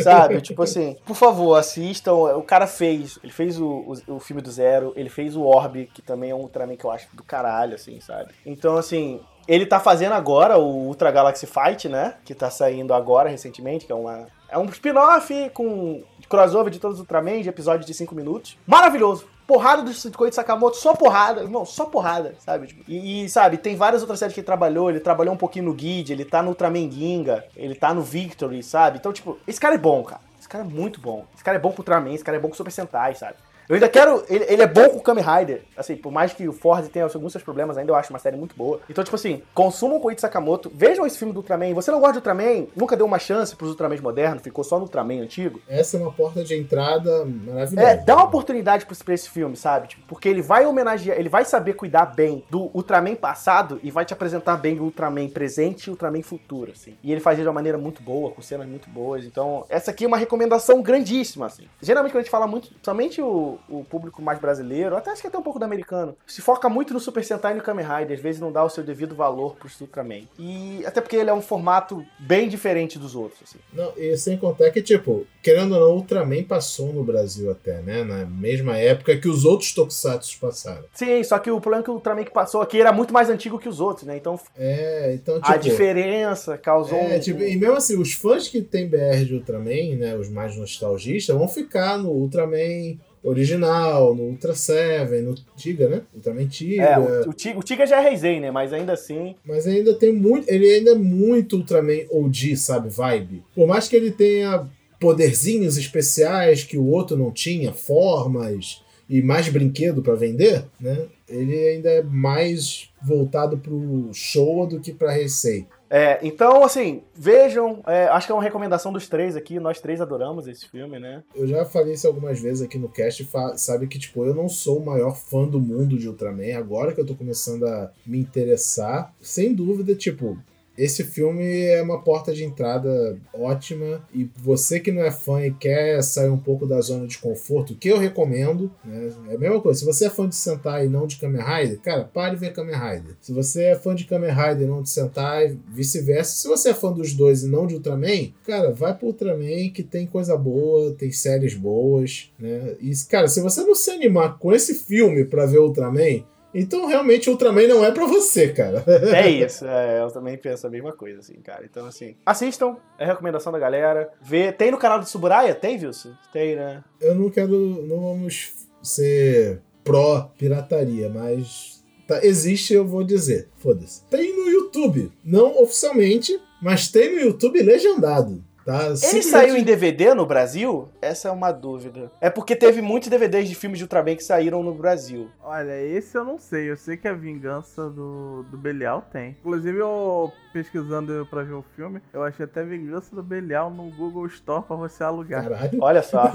Sabe? Tipo assim, por favor, assistam. O cara fez. Ele fez o, o, o, filme do Zero, ele fez o Orb, que também é um Ultraman que eu acho do caralho, assim, sabe? Então, assim, ele tá fazendo agora o Ultra Galaxy Fight, né? Que tá saindo agora recentemente, que é uma. É um spin-off com crossover de todos os Ultraman, de episódio de 5 minutos. Maravilhoso! Porrada do Koichi Sakamoto, só porrada, irmão, só porrada, sabe? Tipo, e, e, sabe, tem várias outras séries que ele trabalhou, ele trabalhou um pouquinho no Guide, ele tá no Ultraman Ginga, ele tá no Victory, sabe? Então, tipo, esse cara é bom, cara. Esse cara é muito bom. Esse cara é bom pro Ultraman, esse cara é bom com Super Sentai, sabe? Eu ainda quero. Ele, ele é bom com o Kamen Rider. Assim, por mais que o Ford tenha alguns seus problemas, ainda eu acho uma série muito boa. Então, tipo assim, consumam com o Sakamoto. Vejam esse filme do Ultraman. Você não gosta de Ultraman? Nunca deu uma chance pros Ultramans modernos? Ficou só no Ultraman antigo? Essa é uma porta de entrada maravilhosa. É, dá uma oportunidade pra esse filme, sabe? Tipo, porque ele vai homenagear, ele vai saber cuidar bem do Ultraman passado e vai te apresentar bem o Ultraman presente e o Ultraman futuro, assim. E ele faz de uma maneira muito boa, com cenas muito boas. Então, essa aqui é uma recomendação grandíssima, assim. Geralmente, quando a gente fala muito, somente o, o público mais brasileiro, até acho que até um pouco do americano, se foca muito no Super Sentai e no Kamen Rider, às vezes não dá o seu devido valor pro Ultraman. E até porque ele é um formato bem diferente dos outros, assim. Não, e sem contar que, tipo, querendo ou não, o Ultraman passou no Brasil até, né? Na mesma época que os outros Tokusatsu passaram. Sim, só que o problema é que o Ultraman que passou aqui era muito mais antigo que os outros, né? Então, é, então tipo, a diferença causou é, um... tipo, E mesmo assim, os fãs que tem BR de Ultraman, né? Os mais nostalgistas, vão ficar no Ultraman original, no Ultra Seven, no Tiga, né? Ultraman Tiga. É, o, o, Tiga, o Tiga já é Reisen, né? Mas ainda assim. Mas ainda tem muito. Ele ainda é muito Ultraman OG, sabe? Vibe. Por mais que ele tenha poderzinhos especiais que o outro não tinha, formas e mais brinquedo para vender, né? Ele ainda é mais voltado pro show do que pra Heisei. É, então, assim, vejam. É, acho que é uma recomendação dos três aqui. Nós três adoramos esse filme, né? Eu já falei isso algumas vezes aqui no cast. Sabe que, tipo, eu não sou o maior fã do mundo de Ultraman. Agora que eu tô começando a me interessar, sem dúvida, tipo, esse filme é uma porta de entrada ótima e você que não é fã e quer sair um pouco da zona de conforto, que eu recomendo, né? É a mesma coisa. Se você é fã de Sentai e não de Kamen Rider, cara, pare de ver Kamen Rider. Se você é fã de Kamen Rider e não de Sentai, vice-versa. Se você é fã dos dois e não de Ultraman, cara, vai pro Ultraman que tem coisa boa, tem séries boas, né? E, cara, se você não se animar com esse filme para ver Ultraman, então, realmente, Ultraman não é pra você, cara. É isso, é, eu também penso a mesma coisa, assim, cara. Então, assim, assistam, é recomendação da galera. Vê, tem no canal do Suburaya? Tem, Wilson? Tem, né? Eu não quero, não vamos ser pró-pirataria, mas tá, existe, eu vou dizer. Foda-se. Tem no YouTube, não oficialmente, mas tem no YouTube legendado. Tá? Ele saiu em DVD no Brasil? Essa é uma dúvida. É porque teve muitos DVDs de filmes de Ultraman que saíram no Brasil. Olha, esse eu não sei. Eu sei que a Vingança do, do Belial tem. Inclusive, eu pesquisando pra ver o filme, eu achei até Vingança do Belial no Google Store pra você alugar. Caralho. Olha só.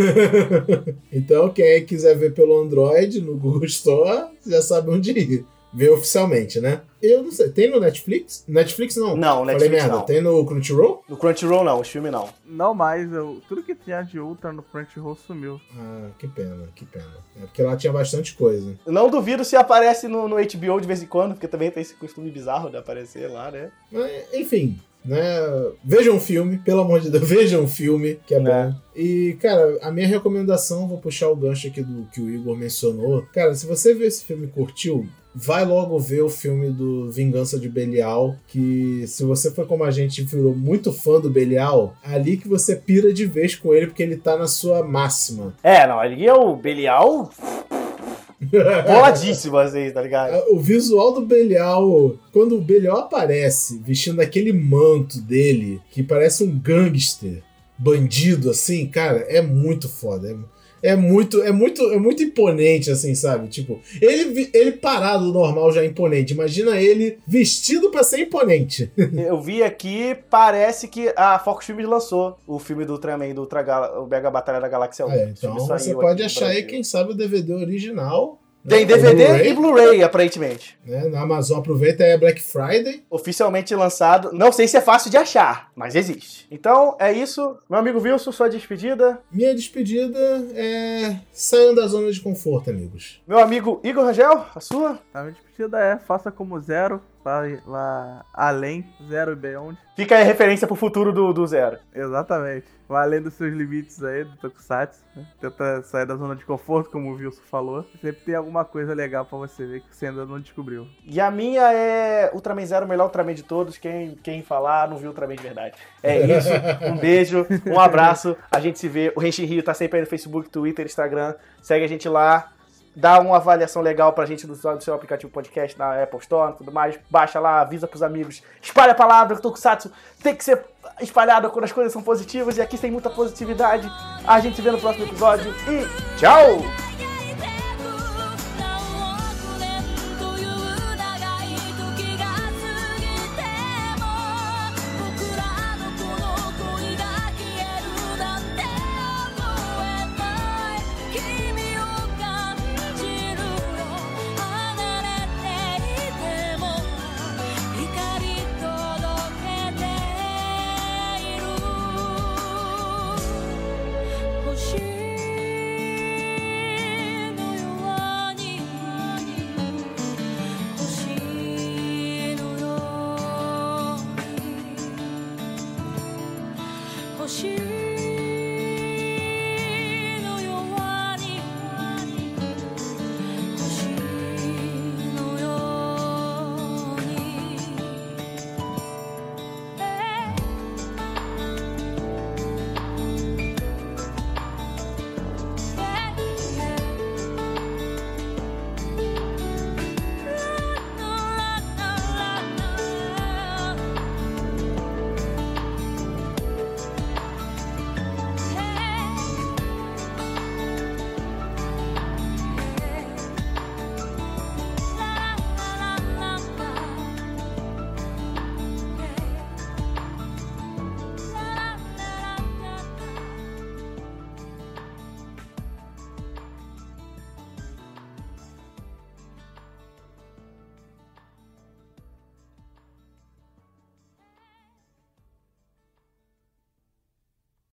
então, quem quiser ver pelo Android no Google Store, já sabe onde ir. Ver oficialmente, né? Eu não sei, tem no Netflix? Netflix não. Não, Falei Netflix merda, não. tem no Crunchyroll? No Crunchyroll não, os filmes não. Não mais, eu, tudo que tinha de Ultra no Crunchyroll sumiu. Ah, que pena, que pena. É porque lá tinha bastante coisa. Não duvido se aparece no, no HBO de vez em quando, porque também tem esse costume bizarro de aparecer lá, né? Mas, enfim, né? Vejam um filme, pelo amor de Deus, vejam um filme, que é bom. É. E, cara, a minha recomendação, vou puxar o gancho aqui do que o Igor mencionou. Cara, se você viu esse filme e curtiu, vai logo ver o filme do Vingança de Belial, que se você foi como a gente virou muito fã do Belial, é ali que você pira de vez com ele, porque ele tá na sua máxima. É, não, ele é o Belial boladíssimo, assim, tá ligado? O visual do Belial, quando o Belial aparece vestindo aquele manto dele, que parece um gangster, bandido, assim, cara, é muito foda. É, é muito, é muito, é muito imponente, assim, sabe? Tipo, ele, ele parado normal já é imponente. Imagina ele vestido pra ser imponente. Eu vi aqui, parece que a Fox Filmes lançou o filme do Ultraman, do Ultra Gal- o Mega Batalha da Galáxia 1. É, então você pode achar aí, quem sabe, o DVD original. Tem DVD Blu-ray, e Blu-ray, aparentemente. né? Na Amazon aproveita a Black Friday. Oficialmente lançado. Não sei se é fácil de achar, mas existe. Então, é isso. Meu amigo Wilson, sua despedida. Minha despedida é. Saiam da zona de conforto, amigos. Meu amigo Igor Rangel, a sua. A minha despedida é faça como zero, vai lá além, zero e beyond. Fica aí a referência pro futuro do, do Zero. Exatamente. Vai além dos seus limites aí do Tokusatsu. Né? Tenta sair da zona de conforto, como o Wilson falou. Sempre tem alguma coisa legal pra você ver que você ainda não descobriu. E a minha é Ultraman Zero, o melhor Ultraman de todos. Quem, quem falar não viu Ultraman de verdade. É isso. Um beijo, um abraço. A gente se vê. O Renshin Rio tá sempre aí no Facebook, Twitter, Instagram. Segue a gente lá. Dá uma avaliação legal pra gente no seu no seu aplicativo podcast na Apple Store e tudo mais. Baixa lá, avisa pros amigos. Espalha a palavra que Tokusatsu tem que ser espalhado quando as coisas são positivas. E aqui tem muita positividade. A gente se vê no próximo episódio. E tchau!